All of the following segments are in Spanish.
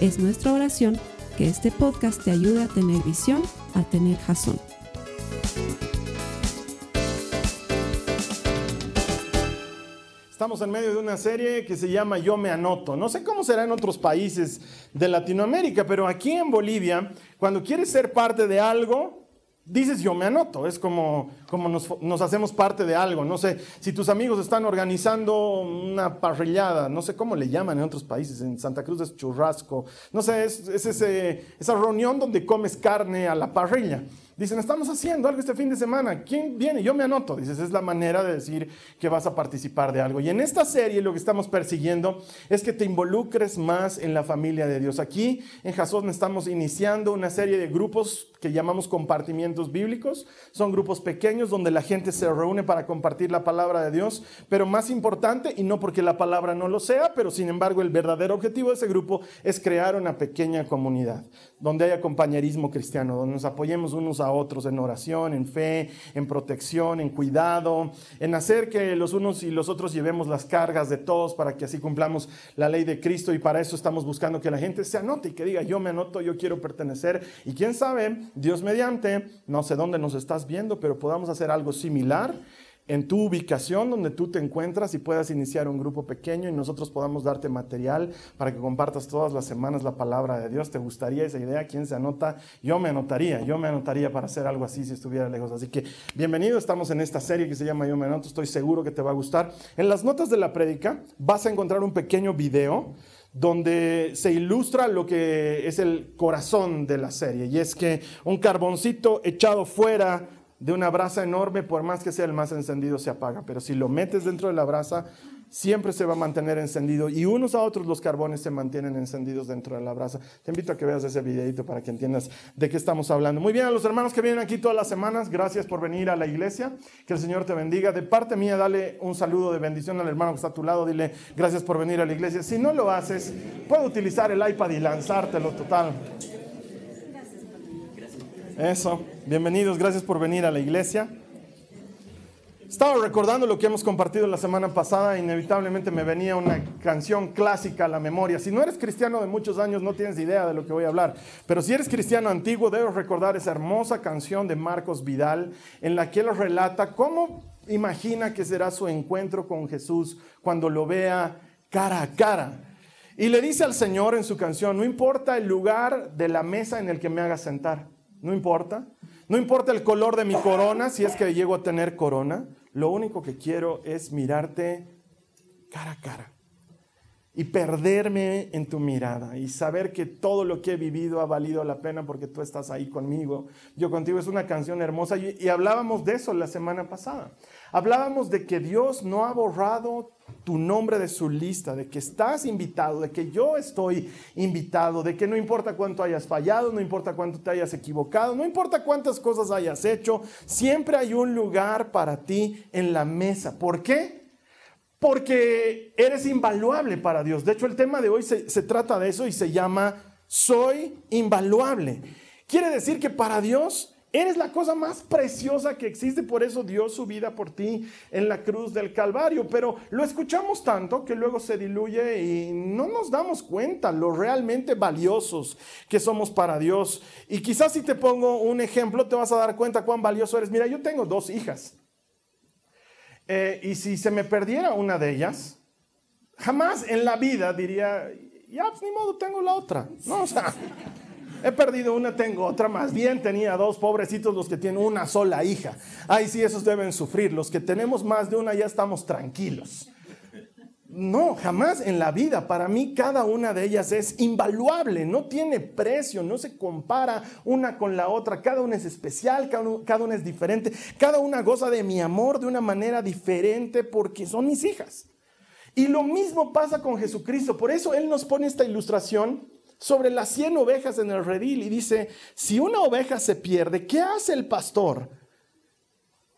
Es nuestra oración que este podcast te ayude a tener visión, a tener jazón. Estamos en medio de una serie que se llama Yo me anoto. No sé cómo será en otros países de Latinoamérica, pero aquí en Bolivia, cuando quieres ser parte de algo, dices yo me anoto, es como, como nos, nos, hacemos parte de algo. No sé, si tus amigos están organizando una parrillada, no sé cómo le llaman en otros países, en Santa Cruz es churrasco, no sé, es, es ese, esa reunión donde comes carne a la parrilla. Dicen, estamos haciendo algo este fin de semana. ¿Quién viene? Yo me anoto. Dices, es la manera de decir que vas a participar de algo. Y en esta serie lo que estamos persiguiendo es que te involucres más en la familia de Dios. Aquí en Jasón estamos iniciando una serie de grupos que llamamos compartimientos bíblicos. Son grupos pequeños donde la gente se reúne para compartir la palabra de Dios. Pero más importante, y no porque la palabra no lo sea, pero sin embargo el verdadero objetivo de ese grupo es crear una pequeña comunidad donde haya compañerismo cristiano, donde nos apoyemos unos a a otros en oración, en fe, en protección, en cuidado, en hacer que los unos y los otros llevemos las cargas de todos para que así cumplamos la ley de Cristo. Y para eso estamos buscando que la gente se anote y que diga, yo me anoto, yo quiero pertenecer. Y quién sabe, Dios mediante, no sé dónde nos estás viendo, pero podamos hacer algo similar en tu ubicación donde tú te encuentras y puedas iniciar un grupo pequeño y nosotros podamos darte material para que compartas todas las semanas la palabra de Dios. ¿Te gustaría esa idea? ¿Quién se anota? Yo me anotaría, yo me anotaría para hacer algo así si estuviera lejos. Así que bienvenido, estamos en esta serie que se llama Yo me anoto, estoy seguro que te va a gustar. En las notas de la prédica vas a encontrar un pequeño video donde se ilustra lo que es el corazón de la serie y es que un carboncito echado fuera de una brasa enorme, por más que sea el más encendido, se apaga. Pero si lo metes dentro de la brasa, siempre se va a mantener encendido. Y unos a otros los carbones se mantienen encendidos dentro de la brasa. Te invito a que veas ese videito para que entiendas de qué estamos hablando. Muy bien, a los hermanos que vienen aquí todas las semanas, gracias por venir a la iglesia. Que el Señor te bendiga. De parte mía, dale un saludo de bendición al hermano que está a tu lado. Dile gracias por venir a la iglesia. Si no lo haces, puedo utilizar el iPad y lanzártelo total. Eso, bienvenidos, gracias por venir a la iglesia. Estaba recordando lo que hemos compartido la semana pasada, inevitablemente me venía una canción clásica a la memoria. Si no eres cristiano de muchos años, no tienes idea de lo que voy a hablar, pero si eres cristiano antiguo, debes recordar esa hermosa canción de Marcos Vidal, en la que él relata cómo imagina que será su encuentro con Jesús cuando lo vea cara a cara. Y le dice al Señor en su canción, no importa el lugar de la mesa en el que me haga sentar no importa. No importa el color de mi corona, si es que llego a tener corona. Lo único que quiero es mirarte cara a cara y perderme en tu mirada y saber que todo lo que he vivido ha valido la pena porque tú estás ahí conmigo. Yo contigo es una canción hermosa y, hablábamos de eso la semana pasada. Hablábamos de que Dios no ha borrado tu nombre de su lista, de que estás invitado, de que yo estoy invitado, de que no importa cuánto hayas fallado, no importa cuánto te hayas equivocado, no importa cuántas cosas hayas hecho, siempre hay un lugar para ti en la mesa. ¿Por qué? Porque eres invaluable para Dios. De hecho, el tema de hoy se, trata de eso y se llama Soy invaluable. Quiere decir que para Dios Eres la cosa más preciosa que existe, por eso dio su vida por ti en la cruz del Calvario. Pero lo escuchamos tanto que luego se diluye y no nos damos cuenta lo realmente valiosos que somos para Dios. Y quizás si te pongo un ejemplo, te vas a dar cuenta cuán valioso eres. Mira, yo tengo dos hijas. Eh, y si se me perdiera una de ellas, jamás en la vida diría, ya, pues ni modo, tengo la otra. No, o sea. He perdido una, tengo otra. Más bien tenía dos pobrecitos los que tienen una sola hija. Ay, sí, esos deben sufrir. Los que tenemos más de una ya estamos tranquilos. No, jamás en la vida. Para mí cada una de ellas es invaluable, no tiene precio, no se compara una con la otra. Cada una es especial, cada una es diferente. Cada una goza de mi amor de una manera diferente porque son mis hijas. Y lo mismo pasa con Jesucristo. Por eso Él nos pone esta ilustración sobre las 100 ovejas en el redil y dice, si una oveja se pierde, ¿qué hace el pastor?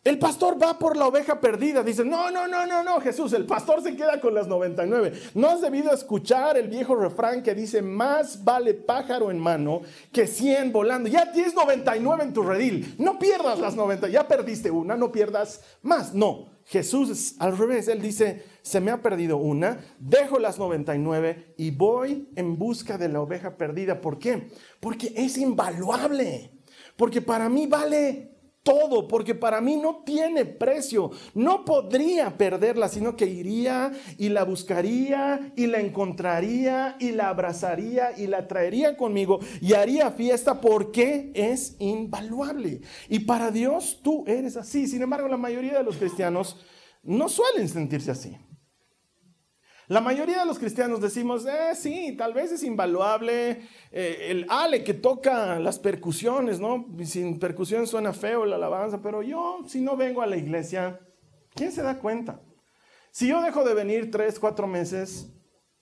El pastor va por la oveja perdida. Dice, no, no, no, no, no, Jesús, el pastor se queda con las 99. No has debido escuchar el viejo refrán que dice, más vale pájaro en mano que 100 volando. Ya tienes 99 en tu redil. No pierdas las 90. Ya perdiste una, no pierdas más. No, Jesús es al revés. Él dice, se me ha perdido una, dejo las 99 y voy en busca de la oveja perdida. ¿Por qué? Porque es invaluable. Porque para mí vale todo, porque para mí no tiene precio. No podría perderla, sino que iría y la buscaría y la encontraría y la abrazaría y la traería conmigo y haría fiesta porque es invaluable. Y para Dios tú eres así. Sin embargo, la mayoría de los cristianos no suelen sentirse así. La mayoría de los cristianos decimos, eh, sí, tal vez es invaluable eh, el Ale que toca las percusiones, ¿no? Sin percusión suena feo la alabanza, pero yo, si no vengo a la iglesia, ¿quién se da cuenta? Si yo dejo de venir tres, cuatro meses,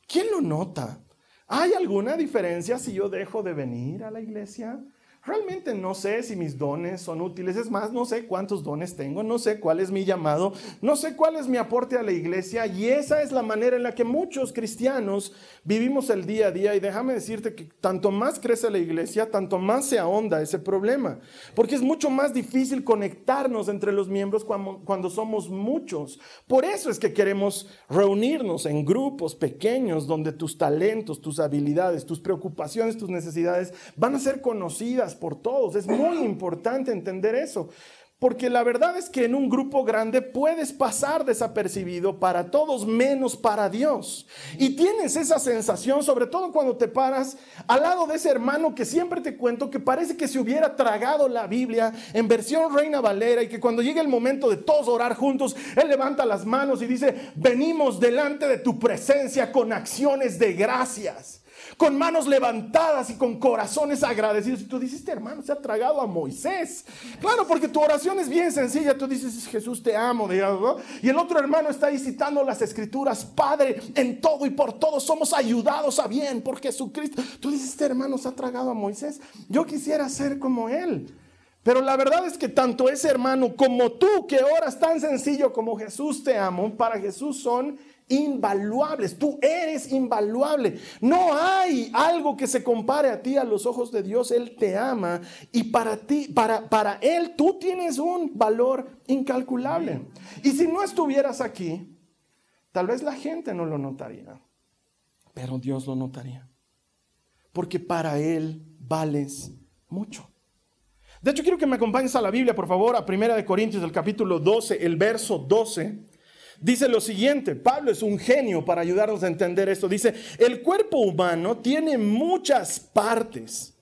¿quién lo nota? ¿Hay alguna diferencia si yo dejo de venir a la iglesia? Realmente no sé si mis dones son útiles. Es más, no sé cuántos dones tengo, no sé cuál es mi llamado, no sé cuál es mi aporte a la iglesia. Y esa es la manera en la que muchos cristianos vivimos el día a día. Y déjame decirte que tanto más crece la iglesia, tanto más se ahonda ese problema. Porque es mucho más difícil conectarnos entre los miembros cuando, cuando somos muchos. Por eso es que queremos reunirnos en grupos pequeños donde tus talentos, tus habilidades, tus preocupaciones, tus necesidades van a ser conocidas por todos. Es muy importante entender eso. Porque la verdad es que en un grupo grande puedes pasar desapercibido para todos menos para Dios. Y tienes esa sensación, sobre todo cuando te paras al lado de ese hermano que siempre te cuento que parece que se hubiera tragado la Biblia en versión Reina Valera y que cuando llega el momento de todos orar juntos, él levanta las manos y dice, venimos delante de tu presencia con acciones de gracias con manos levantadas y con corazones agradecidos. Y tú dices, este hermano se ha tragado a Moisés. Claro, porque tu oración es bien sencilla. Tú dices, Jesús te amo, digamos, Y el otro hermano está ahí citando las escrituras. Padre, en todo y por todo somos ayudados a bien por Jesucristo. Tú dices, este hermano se ha tragado a Moisés. Yo quisiera ser como él. Pero la verdad es que tanto ese hermano como tú que oras tan sencillo como Jesús te amo, para Jesús son invaluables. Tú eres invaluable. No hay algo que se compare a ti a los ojos de Dios. Él te ama y para ti, para, para Él, tú tienes un valor incalculable. Y si no estuvieras aquí, tal vez la gente no lo notaría, pero Dios lo notaría. Porque para Él vales mucho. De hecho, quiero que me acompañes a la Biblia, por favor, a 1 Corintios, del capítulo 12, el verso 12. Dice lo siguiente, Pablo es un genio para ayudarnos a entender esto. Dice, el cuerpo humano tiene muchas partes,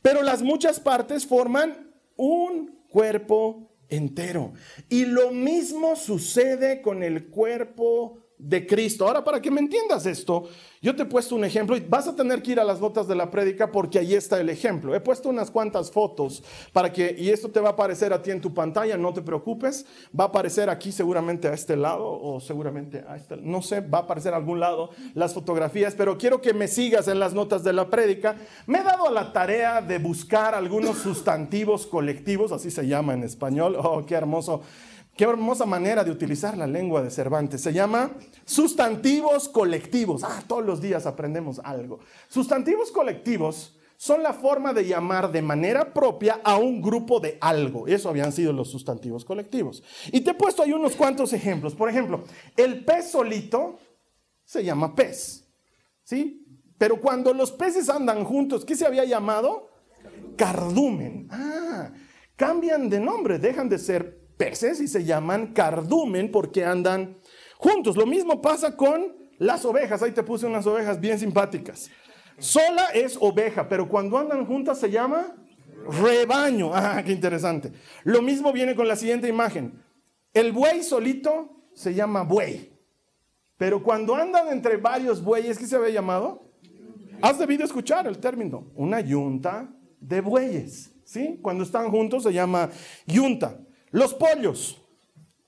pero las muchas partes forman un cuerpo entero. Y lo mismo sucede con el cuerpo de Cristo. Ahora, para que me entiendas esto, yo te he puesto un ejemplo y vas a tener que ir a las notas de la prédica porque ahí está el ejemplo. He puesto unas cuantas fotos para que, y esto te va a aparecer a ti en tu pantalla, no te preocupes, va a aparecer aquí seguramente a este lado o seguramente a este, no sé, va a aparecer a algún lado las fotografías, pero quiero que me sigas en las notas de la prédica. Me he dado a la tarea de buscar algunos sustantivos colectivos, así se llama en español. Oh, qué hermoso Qué hermosa manera de utilizar la lengua de Cervantes. Se llama sustantivos colectivos. Ah, todos los días aprendemos algo. Sustantivos colectivos son la forma de llamar de manera propia a un grupo de algo. Eso habían sido los sustantivos colectivos. Y te he puesto ahí unos cuantos ejemplos. Por ejemplo, el pez solito se llama pez. ¿Sí? Pero cuando los peces andan juntos, ¿qué se había llamado? Cardumen. Ah, cambian de nombre, dejan de ser y se llaman cardumen porque andan juntos. Lo mismo pasa con las ovejas. Ahí te puse unas ovejas bien simpáticas. Sola es oveja, pero cuando andan juntas se llama rebaño. Ah, qué interesante. Lo mismo viene con la siguiente imagen. El buey solito se llama buey. Pero cuando andan entre varios bueyes, ¿qué se había llamado? Has debido escuchar el término, una yunta de bueyes. ¿Sí? Cuando están juntos se llama yunta. Los pollos.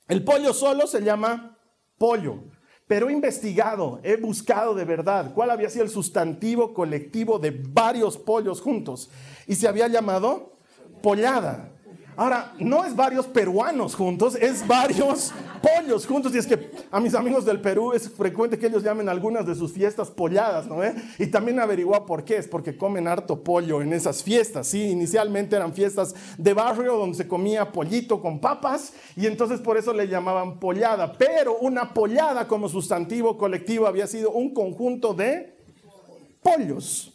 El pollo solo se llama pollo. pero he investigado, he buscado de verdad cuál había sido el sustantivo colectivo de varios pollos juntos. Y se había llamado pollada. Ahora, no es varios peruanos juntos, es varios pollos juntos. Y es que a mis amigos del Perú es frecuente que ellos llamen algunas de sus fiestas polladas, ¿no? Y también averiguó por qué. Es porque comen harto pollo en esas fiestas. Sí, inicialmente eran fiestas de barrio donde se comía pollito con papas y entonces por eso le llamaban pollada. Pero una pollada como sustantivo colectivo había sido un conjunto de pollos.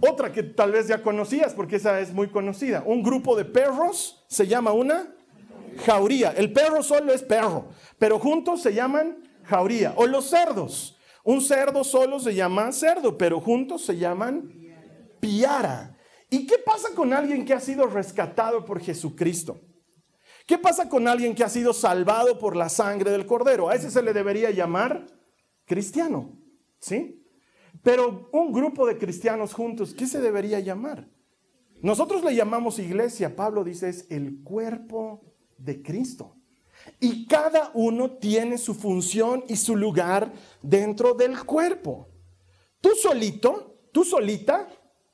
Otra que tal vez ya conocías, porque esa es muy conocida. Un grupo de perros se llama una jauría. El perro solo es perro, pero juntos se llaman jauría. O los cerdos. Un cerdo solo se llama cerdo, pero juntos se llaman piara. ¿Y qué pasa con alguien que ha sido rescatado por Jesucristo? ¿Qué pasa con alguien que ha sido salvado por la sangre del cordero? A ese se le debería llamar cristiano, ¿sí? Pero un grupo de cristianos juntos, ¿qué se debería llamar? Nosotros le llamamos iglesia, Pablo dice, es el cuerpo de Cristo. Y cada uno tiene su función y su lugar dentro del cuerpo. Tú solito, tú solita,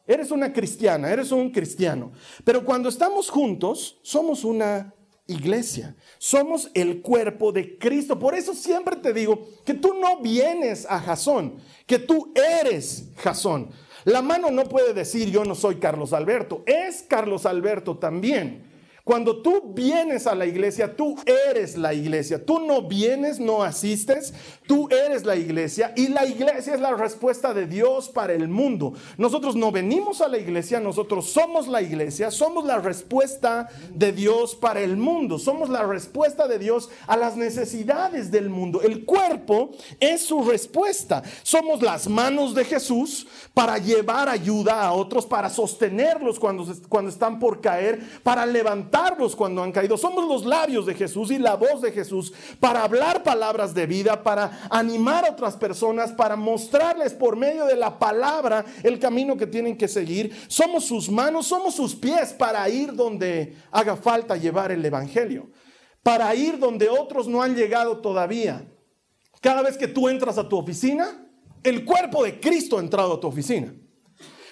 eres una cristiana, eres un cristiano. Pero cuando estamos juntos, somos una iglesia. Somos el cuerpo de Cristo. Por eso siempre te digo que tú no vienes a Jasón, que tú eres Jasón. La mano no puede decir yo no soy Carlos Alberto, es Carlos Alberto también. Cuando tú vienes a la iglesia, tú eres la iglesia. Tú no vienes, no asistes, tú eres la iglesia y la iglesia es la respuesta de Dios para el mundo. Nosotros no venimos a la iglesia, nosotros somos la iglesia, somos la respuesta de Dios para el mundo, somos la respuesta de Dios a las necesidades del mundo. El cuerpo es su respuesta. Somos las manos de Jesús para llevar ayuda a otros, para sostenerlos cuando, cuando están por caer, para levantar cuando han caído. Somos los labios de Jesús y la voz de Jesús para hablar palabras de vida, para animar a otras personas, para mostrarles por medio de la palabra el camino que tienen que seguir. Somos sus manos, somos sus pies para ir donde haga falta llevar el Evangelio, para ir donde otros no han llegado todavía. Cada vez que tú entras a tu oficina, el cuerpo de Cristo ha entrado a tu oficina.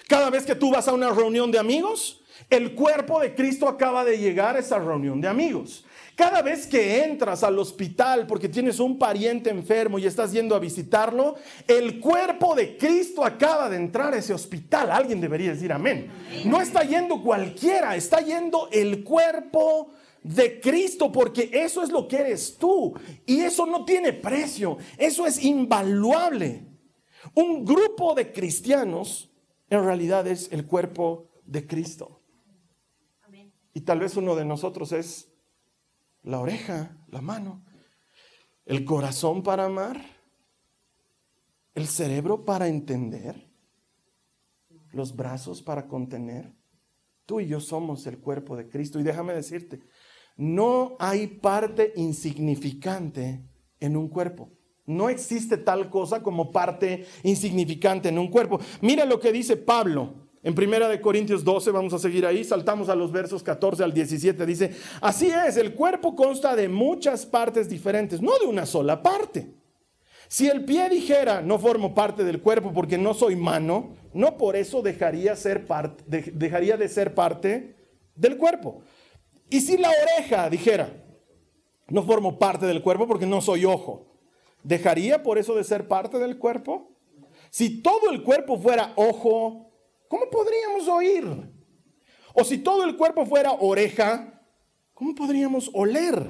Cada vez que tú vas a una reunión de amigos, el cuerpo de Cristo acaba de llegar a esa reunión de amigos. Cada vez que entras al hospital porque tienes un pariente enfermo y estás yendo a visitarlo, el cuerpo de Cristo acaba de entrar a ese hospital. Alguien debería decir amén. No está yendo cualquiera, está yendo el cuerpo de Cristo porque eso es lo que eres tú y eso no tiene precio, eso es invaluable. Un grupo de cristianos en realidad es el cuerpo de Cristo. Y tal vez uno de nosotros es la oreja, la mano, el corazón para amar, el cerebro para entender, los brazos para contener. Tú y yo somos el cuerpo de Cristo. Y déjame decirte, no hay parte insignificante en un cuerpo. No existe tal cosa como parte insignificante en un cuerpo. Mira lo que dice Pablo en Primera de Corintios 12, vamos a seguir ahí, saltamos a los versos 14 al 17, dice, así es, el cuerpo consta de muchas partes diferentes, no de una sola parte. Si el pie dijera, no formo parte del cuerpo porque no soy mano, no por eso dejaría, de ser parte del cuerpo. Y si la oreja dijera, no formo parte del cuerpo porque no soy ojo, ¿dejaría por eso de ser parte del cuerpo? Si todo el cuerpo fuera ojo, ¿cómo podríamos oír? O si todo el cuerpo fuera oreja, ¿cómo podríamos oler?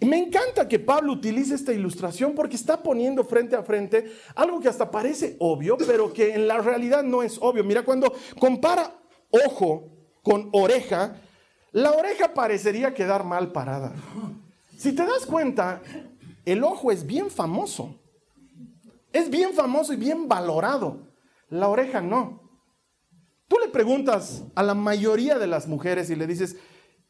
Y me encanta que Pablo utilice esta ilustración porque está poniendo frente a frente algo que hasta parece obvio, pero que en la realidad no es obvio. Mira, cuando compara ojo con oreja, la oreja parecería quedar mal parada. Si te das cuenta, el ojo es bien famoso. Es bien famoso y bien valorado. La oreja no. Tú le preguntas a la mayoría de las mujeres y le dices,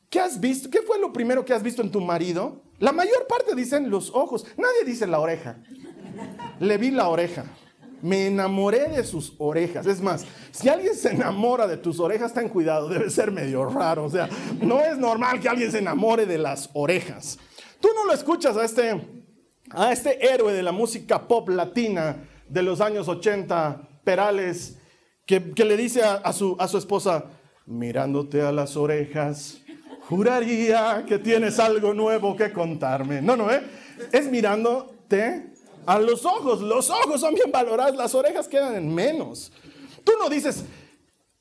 ¿qué has visto? ¿Qué fue lo primero que has visto en tu marido? La mayor parte dicen los ojos, nadie dice la oreja. Le vi la oreja. Me enamoré de sus orejas. Es más, si alguien se enamora de tus orejas, ten cuidado, debe ser medio raro. O sea, no es normal que alguien se enamore de las orejas. Tú no lo escuchas a este a este héroe de la música pop latina de los años 80, Perales, que, le dice a, su, a su esposa, mirándote a las orejas, juraría que tienes algo nuevo que contarme. No, no, ¿eh? Es mirándote a los ojos. Los ojos son bien valorados, las orejas quedan en menos. Tú no dices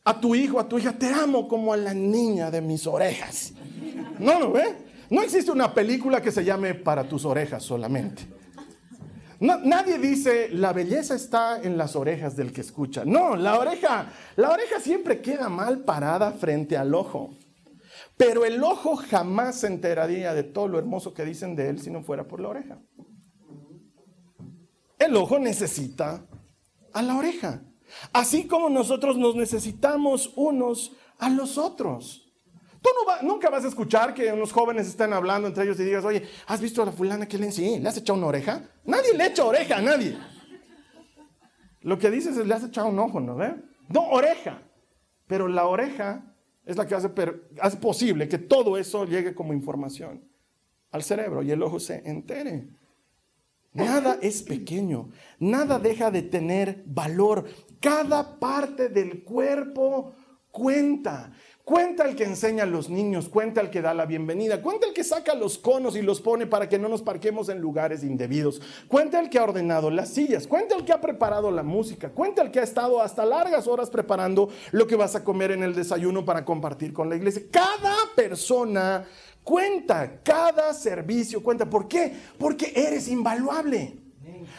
a tu hijo, a tu hija, te amo como a la niña de mis orejas. No, no, ¿eh? No existe una película que se llame Para tus orejas solamente. Nadie dice la belleza está en las orejas del que escucha. No, la oreja, la oreja siempre queda mal parada frente al ojo. Pero el ojo jamás se enteraría de todo lo hermoso que dicen de él si no fuera por la oreja. El ojo necesita a la oreja. Así como nosotros nos necesitamos unos a los otros. Tú nunca vas a escuchar que unos jóvenes estén hablando entre ellos y digas, oye, ¿has visto a la fulana que le sí, ¿Le has echado una oreja? Nadie le echa oreja a nadie. Lo que dices es, le has echado un ojo, ¿no ve? No, oreja. Pero la oreja es la que hace, hace posible que todo eso llegue como información al cerebro y el ojo se entere. Nada es pequeño, nada deja de tener valor. Cada parte del cuerpo cuenta. Cuenta el que enseña a los niños, cuenta el que da la bienvenida, cuenta el que saca los conos y los pone para que no nos parquemos en lugares indebidos, cuenta el que ha ordenado las sillas, cuenta el que ha preparado la música, cuenta el que ha estado hasta largas horas preparando lo que vas a comer en el desayuno para compartir con la iglesia. Cada persona cuenta, cada servicio cuenta. ¿Por qué? Porque eres invaluable.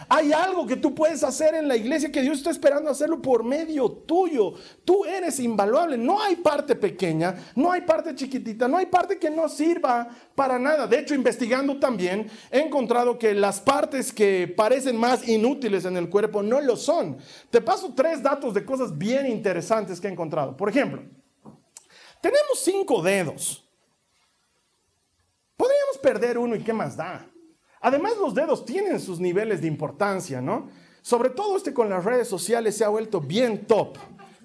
Hay algo que tú puedes hacer en la iglesia que Dios está esperando hacerlo por medio tuyo. Tú eres invaluable. No hay parte pequeña, no hay parte chiquitita, no hay parte que no sirva para nada. De hecho, investigando también, he encontrado que las partes que parecen más inútiles en el cuerpo no lo son. Te paso tres datos de cosas bien interesantes que he encontrado. Por ejemplo, tenemos cinco dedos. Podríamos perder uno y qué más da. Además, los dedos tienen sus niveles de importancia, ¿no? Sobre todo este con las redes sociales se ha vuelto bien top.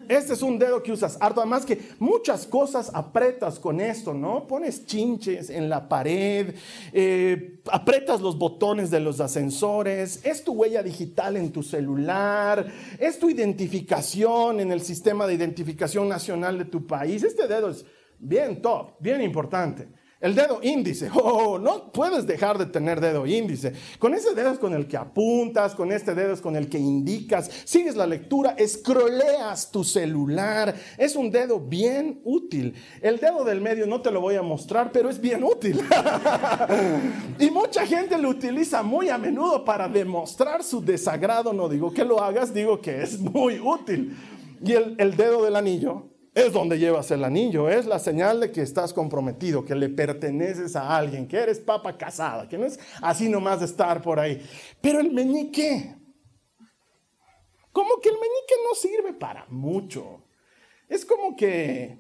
Este es un dedo que usas harto, además que muchas cosas apretas con esto, ¿no? Pones chinches en la pared, eh, apretas los botones de los ascensores, es tu huella digital en tu celular, es tu identificación en el sistema de identificación nacional de tu país. Este dedo es bien top, bien importante. El dedo índice, oh, no puedes dejar de tener dedo índice. Con ese dedo es con el que apuntas, con este dedo es con el que indicas, sigues la lectura, escroleas tu celular. Es un dedo bien útil. El dedo del medio no te lo voy a mostrar, pero es bien útil. y mucha gente lo utiliza muy a menudo para demostrar su desagrado. No digo que lo hagas, digo que es muy útil. Y el, el dedo del anillo es donde llevas el anillo, es la señal de que estás comprometido, que le perteneces a alguien, que eres papa casada, que no es así nomás de estar por ahí. Pero el meñique, como que el meñique no sirve para mucho. Es como que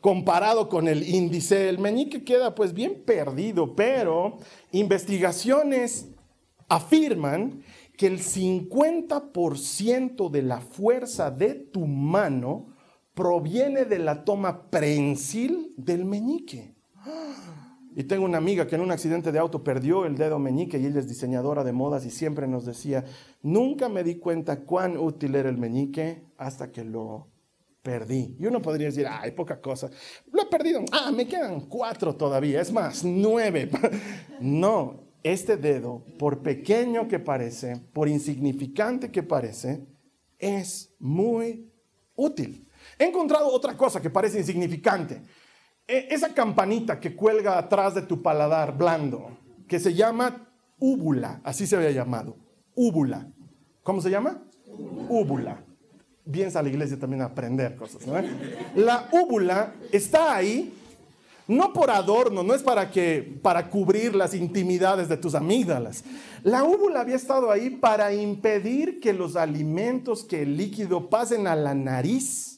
comparado con el índice, el meñique queda pues bien perdido, pero investigaciones afirman que el 50% de la fuerza de tu mano proviene de la toma prensil del meñique. Y tengo una amiga que en un accidente de auto perdió el dedo meñique y ella es diseñadora de modas y siempre nos decía, nunca me di cuenta cuán útil era el meñique hasta que lo perdí. Y uno podría decir, ay, poca cosa. Lo he perdido. Ah, me quedan cuatro todavía. Es más, nueve. no, este dedo, por pequeño que parece, por insignificante que parece, es muy útil. He encontrado otra cosa que parece insignificante. E, esa campanita que cuelga atrás de tu paladar blando, que se llama úvula, así se había llamado, úvula. ¿Cómo se llama? Úvula. Vienes a la iglesia también a aprender cosas, ¿no? La úvula está ahí no por adorno, no es para que para cubrir las intimidades de tus amígdalas. La úvula había estado ahí para impedir que los alimentos, que el líquido pasen a la nariz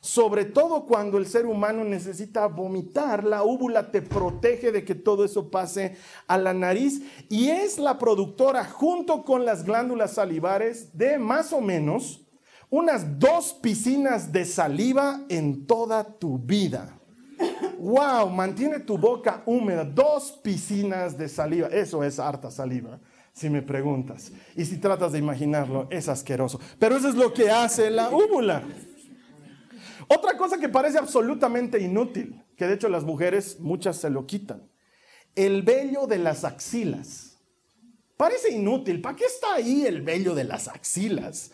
sobre todo cuando el ser humano necesita vomitar, la úvula te protege de que todo eso pase a la nariz y es la productora junto con las glándulas salivares de más o menos unas dos piscinas de saliva en toda tu vida. wow, mantiene tu boca húmeda, dos piscinas de saliva, eso es harta saliva, si me preguntas. Y si tratas de imaginarlo, es asqueroso. Pero eso es lo que hace la úvula. Otra cosa que parece absolutamente inútil, que de hecho las mujeres muchas se lo quitan, el vello de las axilas. Parece inútil, ¿para qué está ahí el vello de las axilas?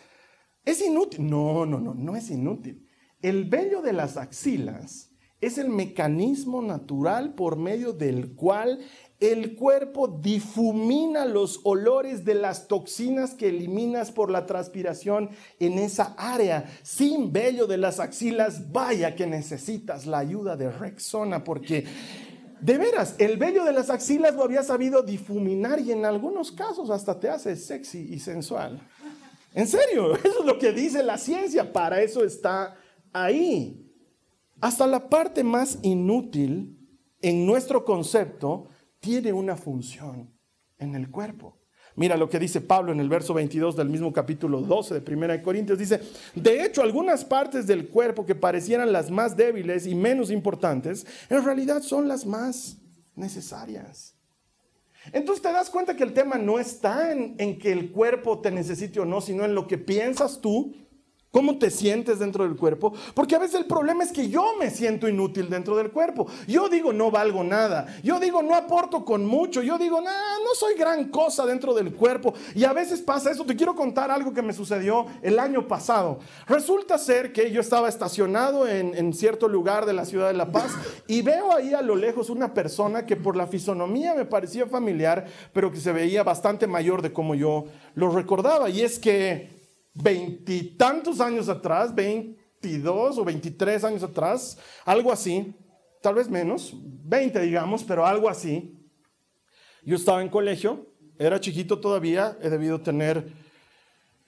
Es inútil. No, no, no, no es inútil. El vello de las axilas es el mecanismo natural por medio del cual el cuerpo difumina los olores de las toxinas que eliminas por la transpiración en esa área. Sin vello de las axilas, vaya que necesitas la ayuda de Rexona porque de veras, el vello de las axilas lo había sabido difuminar y en algunos casos hasta te hace sexy y sensual. En serio, eso es lo que dice la ciencia, para eso está ahí. Hasta la parte más inútil en nuestro concepto tiene una función en el cuerpo. Mira lo que dice Pablo en el verso 22 del mismo capítulo 12 de 1 Corintios. Dice, de hecho, algunas partes del cuerpo que parecieran las más débiles y menos importantes, en realidad son las más necesarias. Entonces te das cuenta que el tema no está en, en que el cuerpo te necesite o no, sino en lo que piensas tú ¿Cómo te sientes dentro del cuerpo? Porque a veces el problema es que yo me siento inútil dentro del cuerpo. Yo digo no valgo nada. Yo digo no aporto con mucho. Yo digo no soy gran cosa dentro del cuerpo. Y a veces pasa eso. Te quiero contar algo que me sucedió el año pasado. Resulta ser que yo estaba estacionado en, en cierto lugar de la ciudad de La Paz y veo ahí a lo lejos una persona que por la fisonomía me parecía familiar, pero que se veía bastante mayor de como yo lo recordaba. Y es que veintitantos años atrás, 22 o 23 años atrás, algo así, tal vez menos, 20 digamos, pero algo así. Yo estaba en colegio, era chiquito todavía, he debido tener,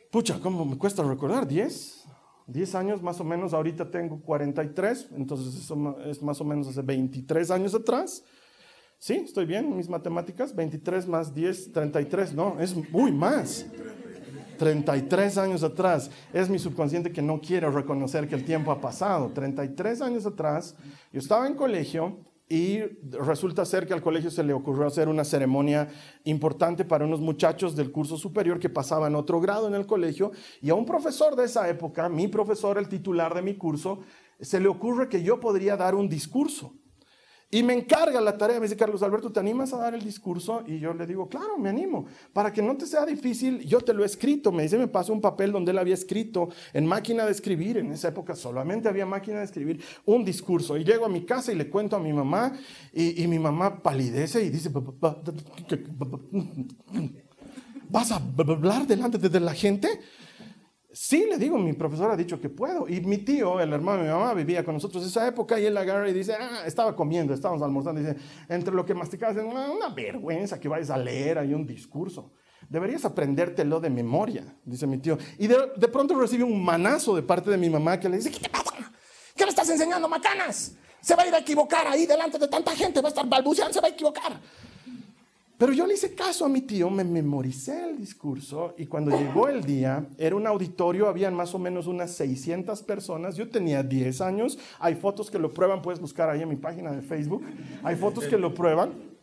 pucha, ¿cómo me cuesta recordar? ¿10? 10 años más o menos, ahorita tengo 43, entonces eso es más o menos hace 23 años atrás. Sí, estoy bien, mis matemáticas, 23 más 10, 33, no, es muy más. 33 años atrás. Es mi subconsciente que no quiere reconocer que el tiempo ha pasado. 33 años atrás, yo estaba en colegio y resulta ser que al colegio se le ocurrió hacer una ceremonia importante para unos muchachos del curso superior que pasaban otro grado en el colegio y a un profesor de esa época, mi profesor, el titular de mi curso, se le ocurre que yo podría dar un discurso. Y me encarga la tarea, me dice Carlos Alberto, ¿te animas a dar el discurso? Y yo le digo, claro, me animo. Para que no te sea difícil, yo te lo he escrito. Me dice, me pasó un papel donde él había escrito en máquina de escribir. En esa época solamente había máquina de escribir un discurso. Y llego a mi casa y le cuento a mi mamá y, y mi mamá palidece y dice, ¿vas a hablar delante de la gente? Sí, le digo, mi profesor ha dicho que puedo. Y mi tío, el hermano de mi mamá, vivía con nosotros esa época y él agarra y dice, ah, estaba comiendo, estábamos almorzando. dice, entre lo que masticabas, una, una vergüenza que vayas a leer ahí un discurso. Deberías aprendértelo de memoria, dice mi tío. Y de, de, pronto recibe un manazo de parte de mi mamá que le dice, ¿qué? ¿Qué le estás enseñando, macanas? Se va a ir a equivocar ahí delante de tanta gente, va a estar balbuceando, se va a equivocar. Pero yo le hice caso a mi tío, me memoricé el discurso y cuando llegó el día, era un auditorio, habían más o menos unas 600 personas, yo tenía 10 años, hay fotos que lo prueban, puedes buscar ahí en mi página de Facebook, hay fotos que lo prueban.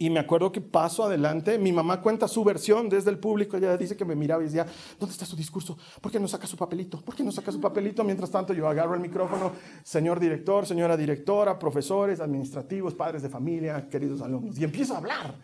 Y me acuerdo que paso adelante, mi mamá cuenta su versión desde el público, ella dice que me miraba y decía, ¿dónde está su discurso? ¿Por qué no saca su papelito? ¿Por qué no saca su papelito? Mientras tanto yo agarro el micrófono, señor director, señora directora, profesores, administrativos, padres de familia, queridos alumnos, y empiezo a hablar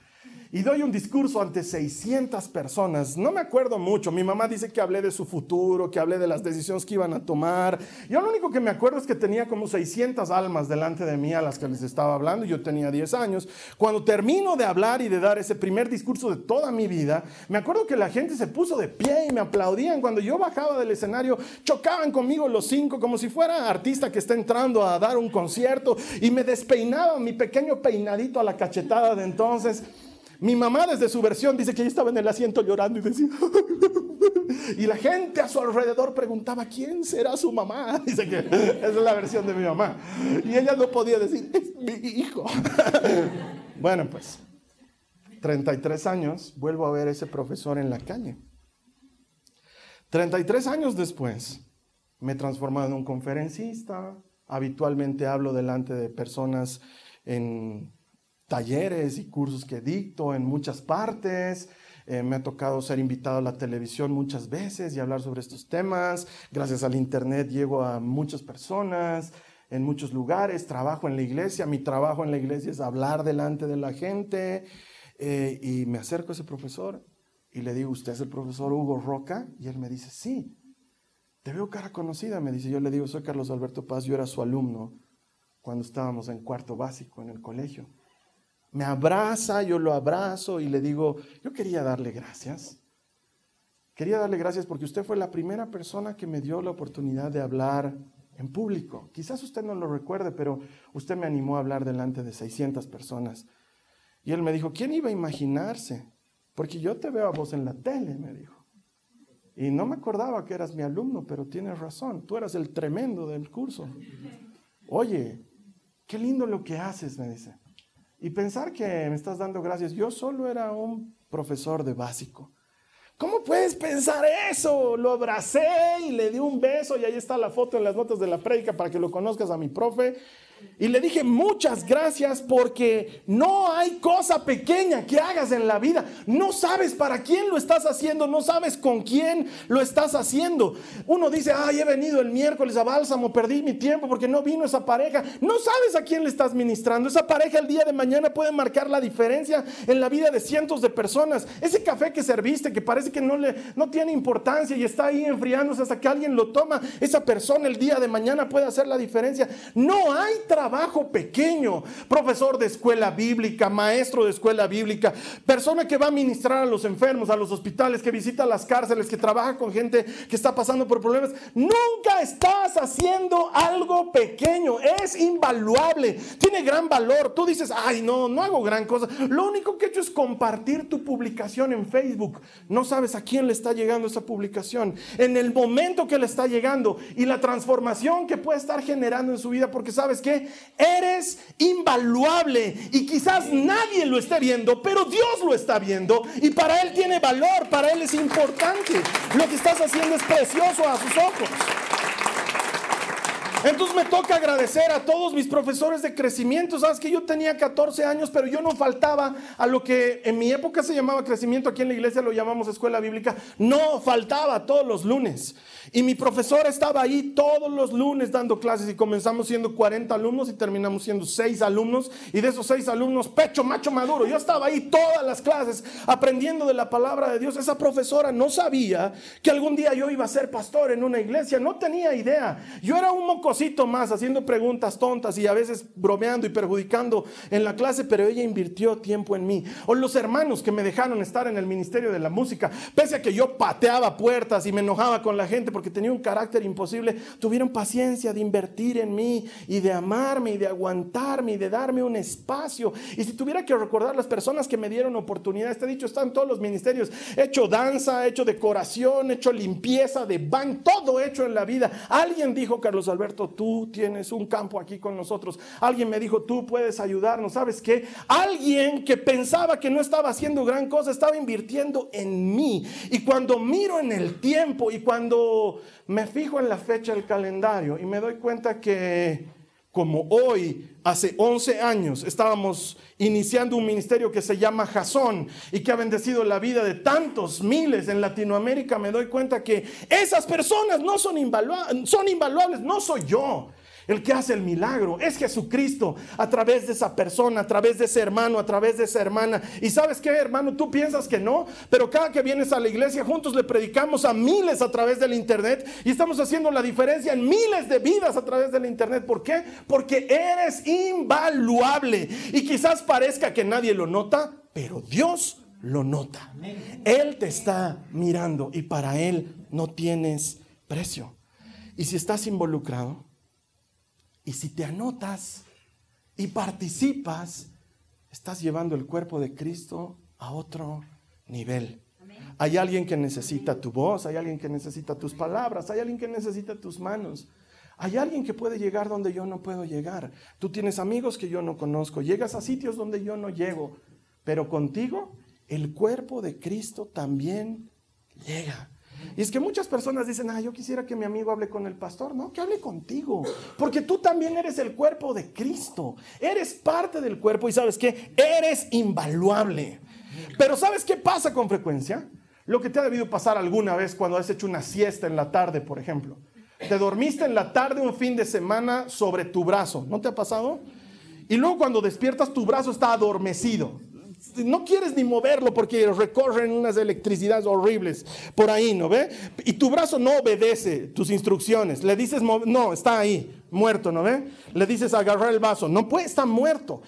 y doy un discurso ante 600 personas. No me acuerdo mucho. Mi mamá dice que hablé de su futuro, que hablé de las decisiones que iban a tomar. Yo lo único que me acuerdo es que tenía como 600 almas delante de mí a las que les estaba hablando. Yo tenía 10 años. Cuando termino de hablar y de dar ese primer discurso de toda mi vida, me acuerdo que la gente se puso de pie y me aplaudían. Cuando yo bajaba del escenario, chocaban conmigo los cinco como si fuera artista que está entrando a dar un concierto y me despeinaban mi pequeño peinadito a la cachetada de entonces. Mi mamá desde su versión dice que ella estaba en el asiento llorando y decía, y la gente a su alrededor preguntaba, ¿quién será su mamá? Dice que esa es la versión de mi mamá. Y ella no podía decir, es mi hijo. Bueno, pues, 33 años, vuelvo a ver ese profesor en la calle. 33 años después, me he transformado en un conferencista, Habitualmente hablo delante de personas en talleres y cursos que dicto en muchas partes. Eh, me ha tocado ser invitado a la televisión muchas veces y hablar sobre estos temas. Gracias al Internet llego a muchas personas en muchos lugares. Trabajo en la iglesia. Mi trabajo en la iglesia es hablar delante de la gente. Eh, y me acerco a ese profesor y le digo, ¿usted es el profesor Hugo Roca? Y él me dice, sí. Te veo cara conocida, me dice. Yo le digo, soy Carlos Alberto Paz, yo era su alumno cuando estábamos en cuarto básico en el colegio. Me abraza, yo lo abrazo y le digo, yo quería darle gracias. Quería darle gracias porque usted fue la primera persona que me dio la oportunidad de hablar en público. Quizás usted no lo recuerde, pero usted me animó a hablar delante de 600 personas. Y él me dijo, ¿quién iba a imaginarse porque yo te veo a vos en la tele, me dijo. Y no me acordaba que eras mi alumno, pero tienes razón, tú eras el tremendo del curso. Oye, qué lindo lo que haces, me dice. Y pensar que me estás dando gracias, yo solo era un profesor de básico. ¿Cómo puedes pensar eso? Lo abracé y le di un beso y ahí está la foto en las notas de la prédica para que lo conozcas a mi profe. Y le dije muchas gracias porque no hay cosa pequeña que hagas en la vida. No sabes para quién lo estás haciendo, no sabes con quién lo estás haciendo. Uno dice, ay, he venido el miércoles a Bálsamo, perdí mi tiempo porque no vino esa pareja. No sabes a quién le estás ministrando. Esa pareja el día de mañana puede marcar la diferencia en la vida de cientos de personas. Ese café que serviste que parece que no, le, no tiene importancia y está ahí enfriándose hasta que alguien lo toma, esa persona el día de mañana puede hacer la diferencia. No hay trabajo pequeño. Profesor de escuela bíblica, maestro de escuela bíblica, persona que va a ministrar a los enfermos, a los hospitales, que visita las cárceles, que trabaja con gente que está pasando por problemas. Nunca estás haciendo algo pequeño. Es invaluable. Tiene gran valor. Tú dices, ay, no, no hago gran cosa. Lo único que he hecho es compartir tu publicación en Facebook. No sabes a quién le está llegando esa publicación. En el momento que le está llegando y la transformación que puede estar generando en su vida. Porque sabes que Eres invaluable y quizás nadie lo esté viendo, pero Dios lo está viendo y para Él tiene valor, para Él es importante. Lo que estás haciendo es precioso a sus ojos. Entonces me toca agradecer a todos mis profesores de crecimiento. Sabes que yo tenía 14 años, pero yo no faltaba a lo que en mi época se llamaba crecimiento. Aquí en la iglesia lo llamamos escuela bíblica. No faltaba todos los lunes. Y mi profesor estaba ahí todos los lunes dando clases y comenzamos siendo 40 alumnos y terminamos siendo 6 alumnos. Y de esos 6 alumnos, pecho, macho, maduro. Yo estaba ahí todas las clases aprendiendo de la palabra de Dios. Esa profesora no sabía que algún día yo iba a ser pastor en una iglesia. No tenía idea. Yo era un moco más haciendo preguntas tontas y a veces bromeando y perjudicando en la clase, pero ella invirtió tiempo en mí. O los hermanos que me dejaron estar en el ministerio de la música, pese a que yo pateaba puertas y me enojaba con la gente porque tenía un carácter imposible, tuvieron paciencia de invertir en mí y de amarme y de aguantarme y de darme un espacio. Y si tuviera que recordar las personas que me dieron oportunidad, este dicho está en todos los ministerios, he hecho danza, he hecho decoración, he hecho limpieza de ban, todo hecho en la vida. Alguien dijo, Carlos Alberto, tú tienes un campo aquí con nosotros. Alguien me dijo, tú puedes ayudarnos. ¿Sabes qué? Alguien que pensaba que no estaba haciendo gran cosa, estaba invirtiendo en mí. Y cuando miro en el tiempo y cuando me fijo en la fecha del calendario y me doy cuenta que como hoy, hace 11 años, estábamos iniciando un ministerio que se llama Jasón y que ha bendecido la vida de tantos miles en Latinoamérica, me doy cuenta que esas personas no son, son invaluables, no soy yo. El que hace el milagro es Jesucristo a través de esa persona, a través de ese hermano, a través de esa hermana. Y sabes qué, hermano, tú piensas que no, pero cada que vienes a la iglesia juntos le predicamos a miles a través del internet y estamos haciendo la diferencia en miles de vidas a través del internet. ¿Por qué? Porque eres invaluable y quizás parezca que nadie lo nota, pero Dios lo nota. Él te está mirando y para Él no tienes precio. Y si estás involucrado, y si te anotas y participas, estás llevando el cuerpo de Cristo a otro nivel. Hay alguien que necesita tu voz, hay alguien que necesita tus palabras, hay alguien que necesita tus manos. Hay alguien que puede llegar donde yo no puedo llegar. Tú tienes amigos que yo no conozco, llegas a sitios donde yo no llego, pero contigo el cuerpo de Cristo también llega. Y es que muchas personas dicen, ah, yo quisiera que mi amigo hable con el pastor. No, que hable contigo. Porque tú también eres el cuerpo de Cristo. Eres parte del cuerpo y sabes que eres invaluable. Pero ¿sabes qué pasa con frecuencia? Lo que te ha debido pasar alguna vez cuando has hecho una siesta en la tarde, por ejemplo. Te dormiste en la tarde un fin de semana sobre tu brazo. ¿No te ha pasado? Y luego cuando despiertas tu brazo está adormecido no quieres ni moverlo porque recorren unas electricidades horribles por ahí, ¿no ve? Y tu brazo no obedece tus instrucciones. Le dices, no, está ahí, muerto, ¿no ve? Le dices agarrar el vaso, no puede, está muerto.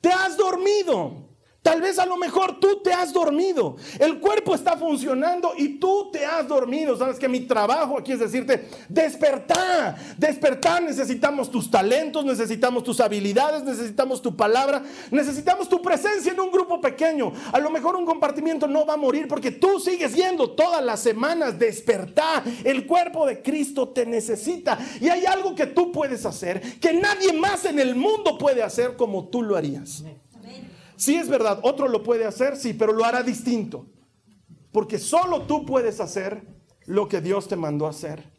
Te has dormido. Tal vez a lo mejor tú te has dormido. El cuerpo está funcionando y tú te has dormido. Sabes que mi trabajo aquí es decirte, despertar, despertar. Necesitamos tus talentos, necesitamos tus habilidades, necesitamos tu palabra, necesitamos tu presencia en un grupo pequeño. A lo mejor un compartimiento no va a morir porque tú sigues yendo todas las semanas. Despertar. El cuerpo de Cristo te necesita. Y hay algo que tú puedes hacer que nadie más en el mundo puede hacer como tú lo harías. Sí es verdad, otro lo puede hacer, sí, pero lo hará distinto. Porque solo tú puedes hacer lo que Dios te mandó a hacer.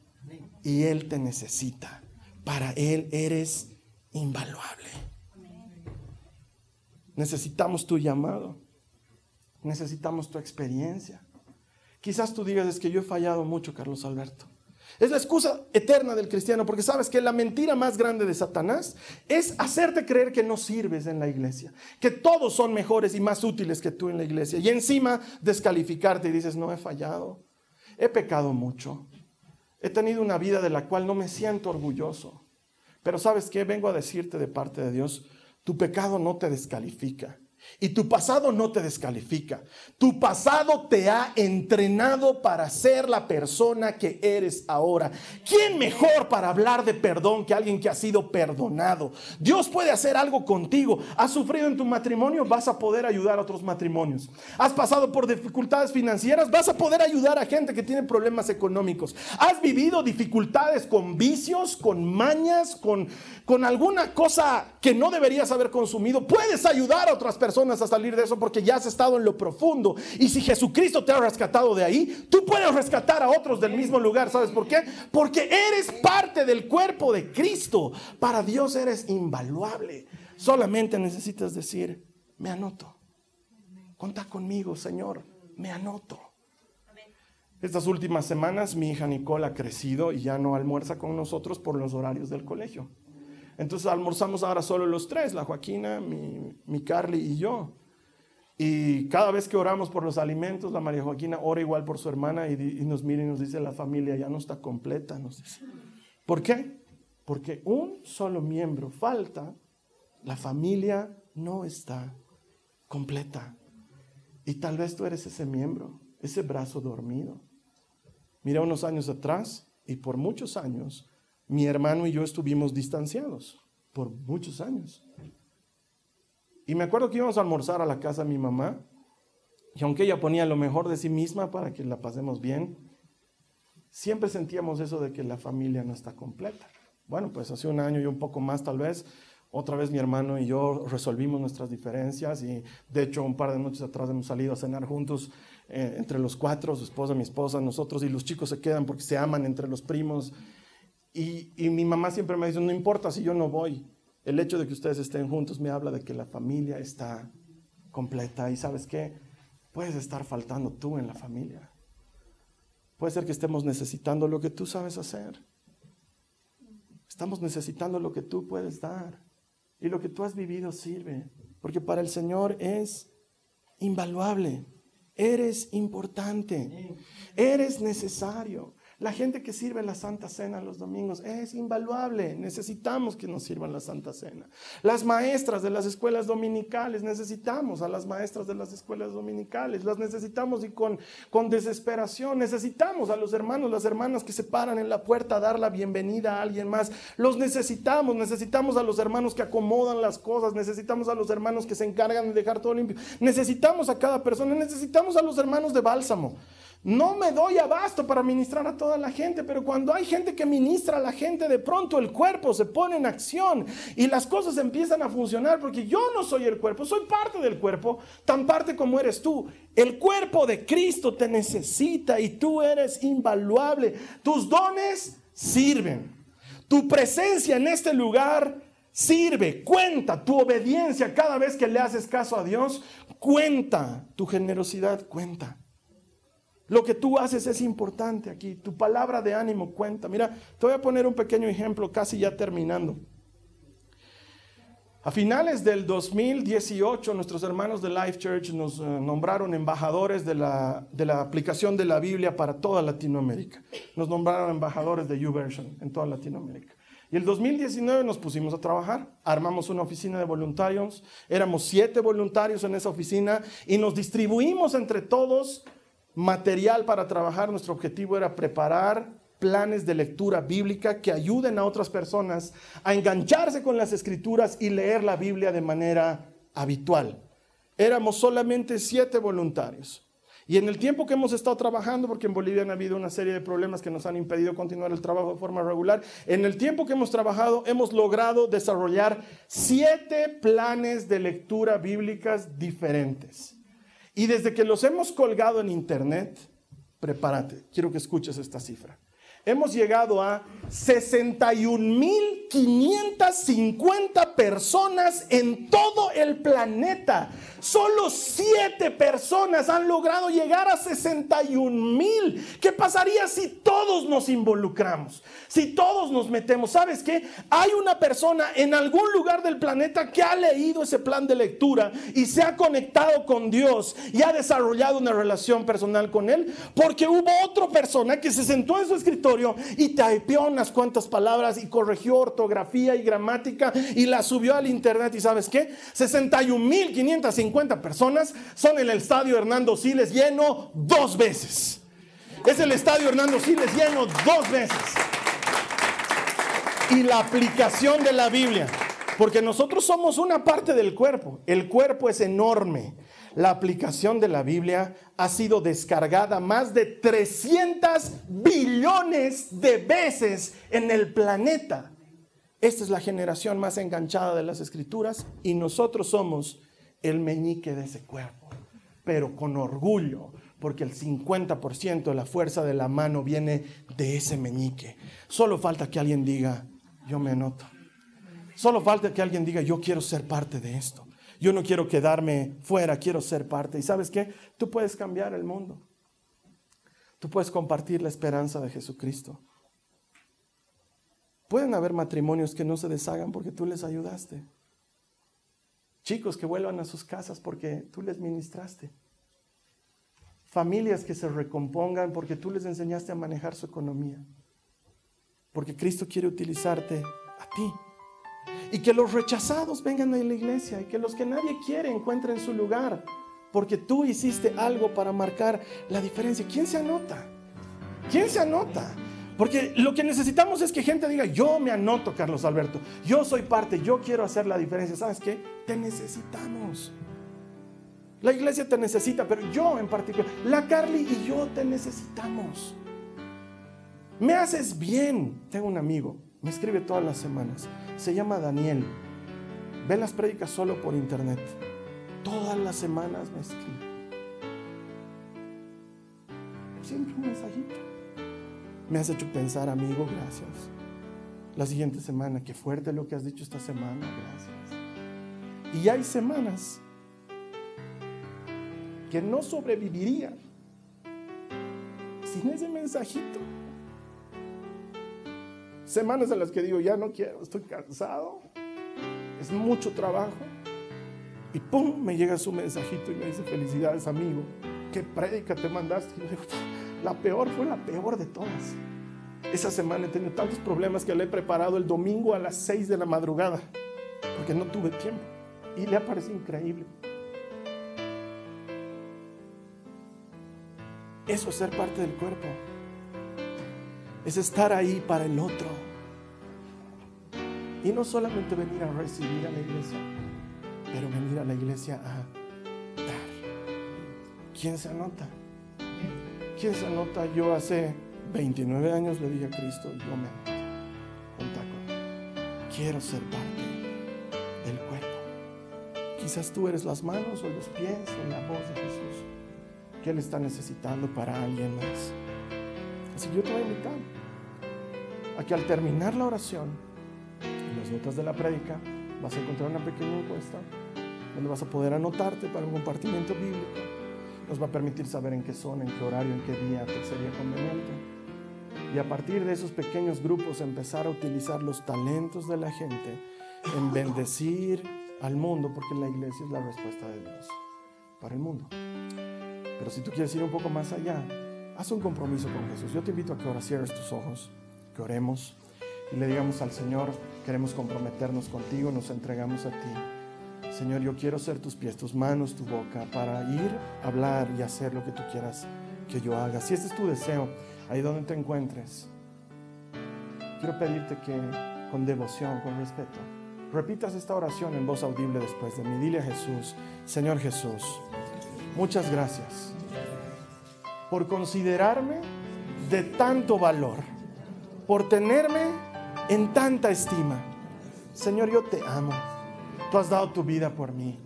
Y Él te necesita. Para Él eres invaluable. Necesitamos tu llamado. Necesitamos tu experiencia. Quizás tú digas, es que yo he fallado mucho, Carlos Alberto. Es la excusa eterna del cristiano, porque sabes que la mentira más grande de Satanás es hacerte creer que no sirves en la iglesia, que todos son mejores y más útiles que tú en la iglesia, y encima descalificarte y dices, no he fallado, he pecado mucho, he tenido una vida de la cual no me siento orgulloso, pero sabes qué, vengo a decirte de parte de Dios, tu pecado no te descalifica. Y tu pasado no te descalifica. Tu pasado te ha entrenado para ser la persona que eres ahora. ¿Quién mejor para hablar de perdón que alguien que ha sido perdonado? Dios puede hacer algo contigo. ¿Has sufrido en tu matrimonio? Vas a poder ayudar a otros matrimonios. ¿Has pasado por dificultades financieras? Vas a poder ayudar a gente que tiene problemas económicos. ¿Has vivido dificultades con vicios, con mañas, con, con alguna cosa que no deberías haber consumido? Puedes ayudar a otras personas a salir de eso porque ya has estado en lo profundo. Y si Jesucristo te ha rescatado de ahí, tú puedes rescatar a otros del mismo lugar. ¿Sabes por qué? Porque eres parte del cuerpo de Cristo. Para Dios eres invaluable. Solamente necesitas decir, me anoto. Conta conmigo, Señor, me anoto. Estas últimas semanas mi hija Nicole ha crecido y ya no almuerza con nosotros por los horarios del colegio. Entonces almorzamos ahora solo los tres, la Joaquina, mi, mi Carly y yo. Y cada vez que oramos por los alimentos, la María Joaquina ora igual por su hermana y, nos mira y nos dice, la familia ya no está completa, nos dice. ¿Por qué? Porque un solo miembro falta, la familia no está completa. Y tal vez tú eres ese miembro, ese brazo dormido. Mira unos años atrás, y por muchos años, mi hermano y yo estuvimos distanciados por muchos años. Y me acuerdo que íbamos a almorzar a la casa de mi mamá, y aunque ella ponía lo mejor de sí misma para que la pasemos bien, siempre sentíamos eso de que la familia no está completa. Bueno, pues hace un año y un poco más tal vez, otra vez mi hermano y yo resolvimos nuestras diferencias y de hecho un par de noches atrás hemos salido a cenar juntos eh, entre los cuatro, su esposa, mi esposa, nosotros y los chicos se quedan porque se aman entre los primos y, mi mamá siempre me dice, no importa si yo no voy, el hecho de que ustedes estén juntos me habla de que la familia está completa. Y sabes qué, puedes estar faltando tú en la familia. Puede ser que estemos necesitando lo que tú sabes hacer. Estamos necesitando lo que tú puedes dar. Y lo que tú has vivido sirve. Porque para el Señor es invaluable. Eres importante. Eres necesario. La gente que sirve la Santa Cena los domingos es invaluable. Necesitamos que nos sirvan la Santa Cena. Las maestras de las escuelas dominicales, necesitamos a las maestras de las escuelas dominicales. Las necesitamos y con, con desesperación. Necesitamos a los hermanos, las hermanas que se paran en la puerta a dar la bienvenida a alguien más. Los necesitamos. Necesitamos a los hermanos que acomodan las cosas. Necesitamos a los hermanos que se encargan de dejar todo limpio. Necesitamos a cada persona. Necesitamos a los hermanos de bálsamo no me doy abasto para ministrar a toda la gente, pero cuando hay gente que ministra a la gente, de pronto el cuerpo se pone en acción y las cosas empiezan a funcionar porque yo no soy el cuerpo, soy parte del cuerpo, tan parte como eres tú. El cuerpo de Cristo te necesita y tú eres invaluable. Tus dones sirven. Tu presencia en este lugar sirve, cuenta tu obediencia cada vez que le haces caso a Dios, cuenta tu generosidad, cuenta. Lo que tú haces es importante aquí. Tu palabra de ánimo cuenta. Mira, te voy a poner un pequeño ejemplo, casi ya terminando. A finales del 2018, nuestros hermanos de Life Church nos eh, nombraron embajadores de la, de la, aplicación de la Biblia para toda Latinoamérica. Nos nombraron embajadores de YouVersion en toda Latinoamérica. Y el 2019 nos pusimos a trabajar, armamos una oficina de voluntarios, éramos siete voluntarios en esa oficina y nos distribuimos entre todos material para trabajar. Nuestro objetivo era preparar planes de lectura bíblica que ayuden a otras personas a engancharse con las escrituras y leer la Biblia de manera habitual. Éramos solamente siete voluntarios. Y en el tiempo que hemos estado trabajando, porque en Bolivia han habido una serie de problemas que nos han impedido continuar el trabajo de forma regular, en el tiempo que hemos trabajado hemos logrado desarrollar siete planes de lectura bíblicas diferentes. Y desde que los hemos colgado en internet, prepárate, quiero que escuches esta cifra. Hemos llegado a 61.550 personas en todo el planeta Solo siete personas han logrado llegar a 61 mil. ¿Qué pasaría si todos nos involucramos? Si todos nos metemos. ¿Sabes qué? Hay una persona en algún lugar del planeta que ha leído ese plan de lectura y se ha conectado con Dios y ha desarrollado una relación personal con Él. Porque hubo otra persona que se sentó en su escritorio y typeó unas cuantas palabras y corrigió ortografía y gramática y la subió al internet. ¿Y sabes qué? 61 mil 550 personas son en el estadio Hernando Siles lleno dos veces. Es el estadio Hernando Siles lleno dos veces. Y la aplicación de la Biblia, porque nosotros somos una parte del cuerpo, el cuerpo es enorme. La aplicación de la Biblia ha sido descargada más de 300 billones de veces en el planeta. Esta es la generación más enganchada de las escrituras y nosotros somos el meñique de ese cuerpo, pero con orgullo, porque el 50% de la fuerza de la mano viene de ese meñique. Solo falta que alguien diga, yo me anoto. Solo falta que alguien diga, yo quiero ser parte de esto. Yo no quiero quedarme fuera, quiero ser parte. ¿Y sabes qué? Tú puedes cambiar el mundo. Tú puedes compartir la esperanza de Jesucristo. Pueden haber matrimonios que no se deshagan porque tú les ayudaste. Chicos que vuelvan a sus casas porque tú les ministraste. Familias que se recompongan porque tú les enseñaste a manejar su economía. Porque Cristo quiere utilizarte a ti. Y que los rechazados vengan a la iglesia y que los que nadie quiere encuentren su lugar. Porque tú hiciste algo para marcar la diferencia. ¿Quién se anota? ¿Quién se anota? Porque lo que necesitamos es que gente diga, yo me anoto, Carlos Alberto, yo soy parte, yo quiero hacer la diferencia. ¿Sabes qué? Te necesitamos. La iglesia te necesita, pero yo en particular, la Carly y yo te necesitamos. Me haces bien. Tengo un amigo, me escribe todas las semanas. Se llama Daniel. Ve las prédicas solo por internet. Todas las semanas me escribe. Siempre un mensajito. Me has hecho pensar, amigo, gracias. La siguiente semana, qué fuerte lo que has dicho esta semana, gracias. Y hay semanas que no sobrevivirían sin ese mensajito. Semanas en las que digo, ya no quiero, estoy cansado, es mucho trabajo. Y pum, me llega su mensajito y me dice, felicidades amigo, qué prédica te mandaste. Y yo digo, la peor fue la peor de todas. Esa semana he tenido tantos problemas que le he preparado el domingo a las 6 de la madrugada, porque no tuve tiempo. Y le ha parecido increíble. Eso es ser parte del cuerpo. Es estar ahí para el otro. Y no solamente venir a recibir a la iglesia, pero venir a la iglesia a dar. ¿Quién se anota? ¿Quién se anota? Yo hace 29 años le dije a Cristo, yo me anoto. Un taco. Quiero ser parte del cuerpo. Quizás tú eres las manos o los pies o la voz de Jesús que Él está necesitando para alguien más. Así que yo te voy a invitar a que al terminar la oración, en las notas de la prédica, vas a encontrar una pequeña encuesta donde vas a poder anotarte para un compartimiento bíblico. Nos va a permitir saber en qué zona, en qué horario, en qué día te sería conveniente. Y a partir de esos pequeños grupos empezar a utilizar los talentos de la gente en bendecir al mundo, porque la iglesia es la respuesta de Dios para el mundo. Pero si tú quieres ir un poco más allá, haz un compromiso con Jesús. Yo te invito a que ahora cierres tus ojos, que oremos y le digamos al Señor, queremos comprometernos contigo, nos entregamos a ti. Señor, yo quiero ser tus pies, tus manos, tu boca, para ir, hablar y hacer lo que tú quieras que yo haga. Si este es tu deseo, ahí donde te encuentres, quiero pedirte que con devoción, con respeto, repitas esta oración en voz audible después de mí. Dile a Jesús, Señor Jesús, muchas gracias por considerarme de tanto valor, por tenerme en tanta estima. Señor, yo te amo. Tú has dado tu vida por mí.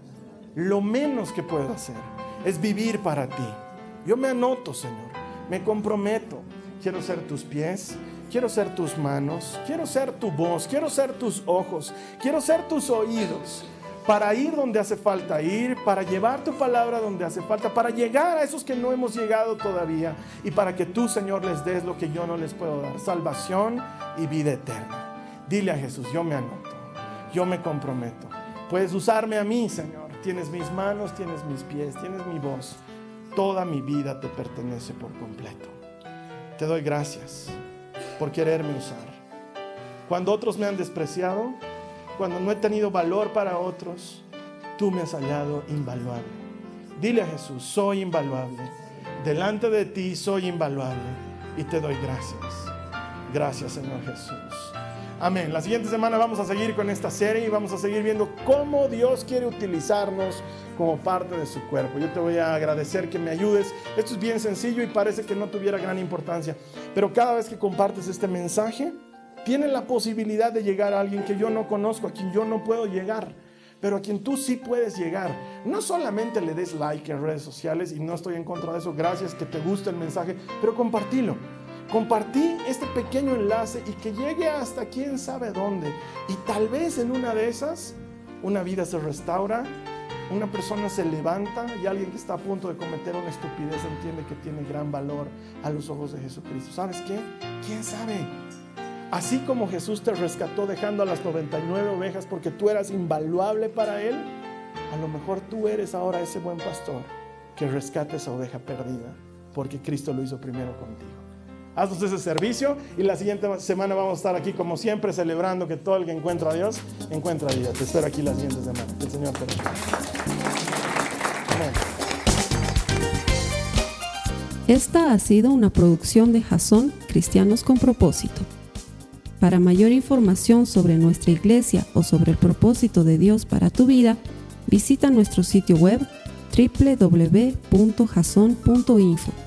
Lo menos que puedo hacer es vivir para ti. Yo me anoto, Señor. Me comprometo. Quiero ser tus pies. Quiero ser tus manos. Quiero ser tu voz. Quiero ser tus ojos. Quiero ser tus oídos para ir donde hace falta ir, para llevar tu palabra donde hace falta, para llegar a esos que no hemos llegado todavía y para que tú, Señor, les des lo que yo no les puedo dar, salvación y vida eterna. Dile a Jesús, yo me anoto, yo me comprometo. Puedes usarme a mí, Señor. Tienes mis manos, tienes mis pies, tienes mi voz. Toda mi vida te pertenece por completo. Te doy gracias por quererme usar. Cuando otros me han despreciado, cuando no he tenido valor para otros, tú me has hallado invaluable. Dile a Jesús, soy invaluable. Delante de ti soy invaluable y te doy gracias. Gracias Señor Jesús. Amén. La siguiente semana vamos a seguir con esta serie y vamos a seguir viendo cómo Dios quiere utilizarnos como parte de su cuerpo. Yo te voy a agradecer que me ayudes. Esto es bien sencillo y parece que no tuviera gran importancia, pero cada vez que compartes este mensaje, tiene la posibilidad de llegar a alguien que yo no conozco, a quien yo no puedo llegar, pero a quien tú sí puedes llegar. No solamente le des like en redes sociales, y no estoy en contra de eso, gracias que te guste el mensaje, pero compartilo. Compartí este pequeño enlace y que llegue hasta quién sabe dónde. Y tal vez en una de esas, una vida se restaura, una persona se levanta y alguien que está a punto de cometer una estupidez entiende que tiene gran valor a los ojos de Jesucristo. ¿Sabes qué? ¿Quién sabe? Así como Jesús te rescató dejando a las 99 ovejas porque tú eras invaluable para Él, a lo mejor tú eres ahora ese buen pastor que rescate esa oveja perdida porque Cristo lo hizo primero contigo. Haznos ese servicio y la siguiente semana vamos a estar aquí como siempre celebrando que todo el que encuentra a Dios encuentra a Dios. Te espero aquí la siguiente semana. El Señor te bendiga. Esta ha sido una producción de Jason Cristianos con Propósito. Para mayor información sobre nuestra iglesia o sobre el propósito de Dios para tu vida, visita nuestro sitio web www.jason.info.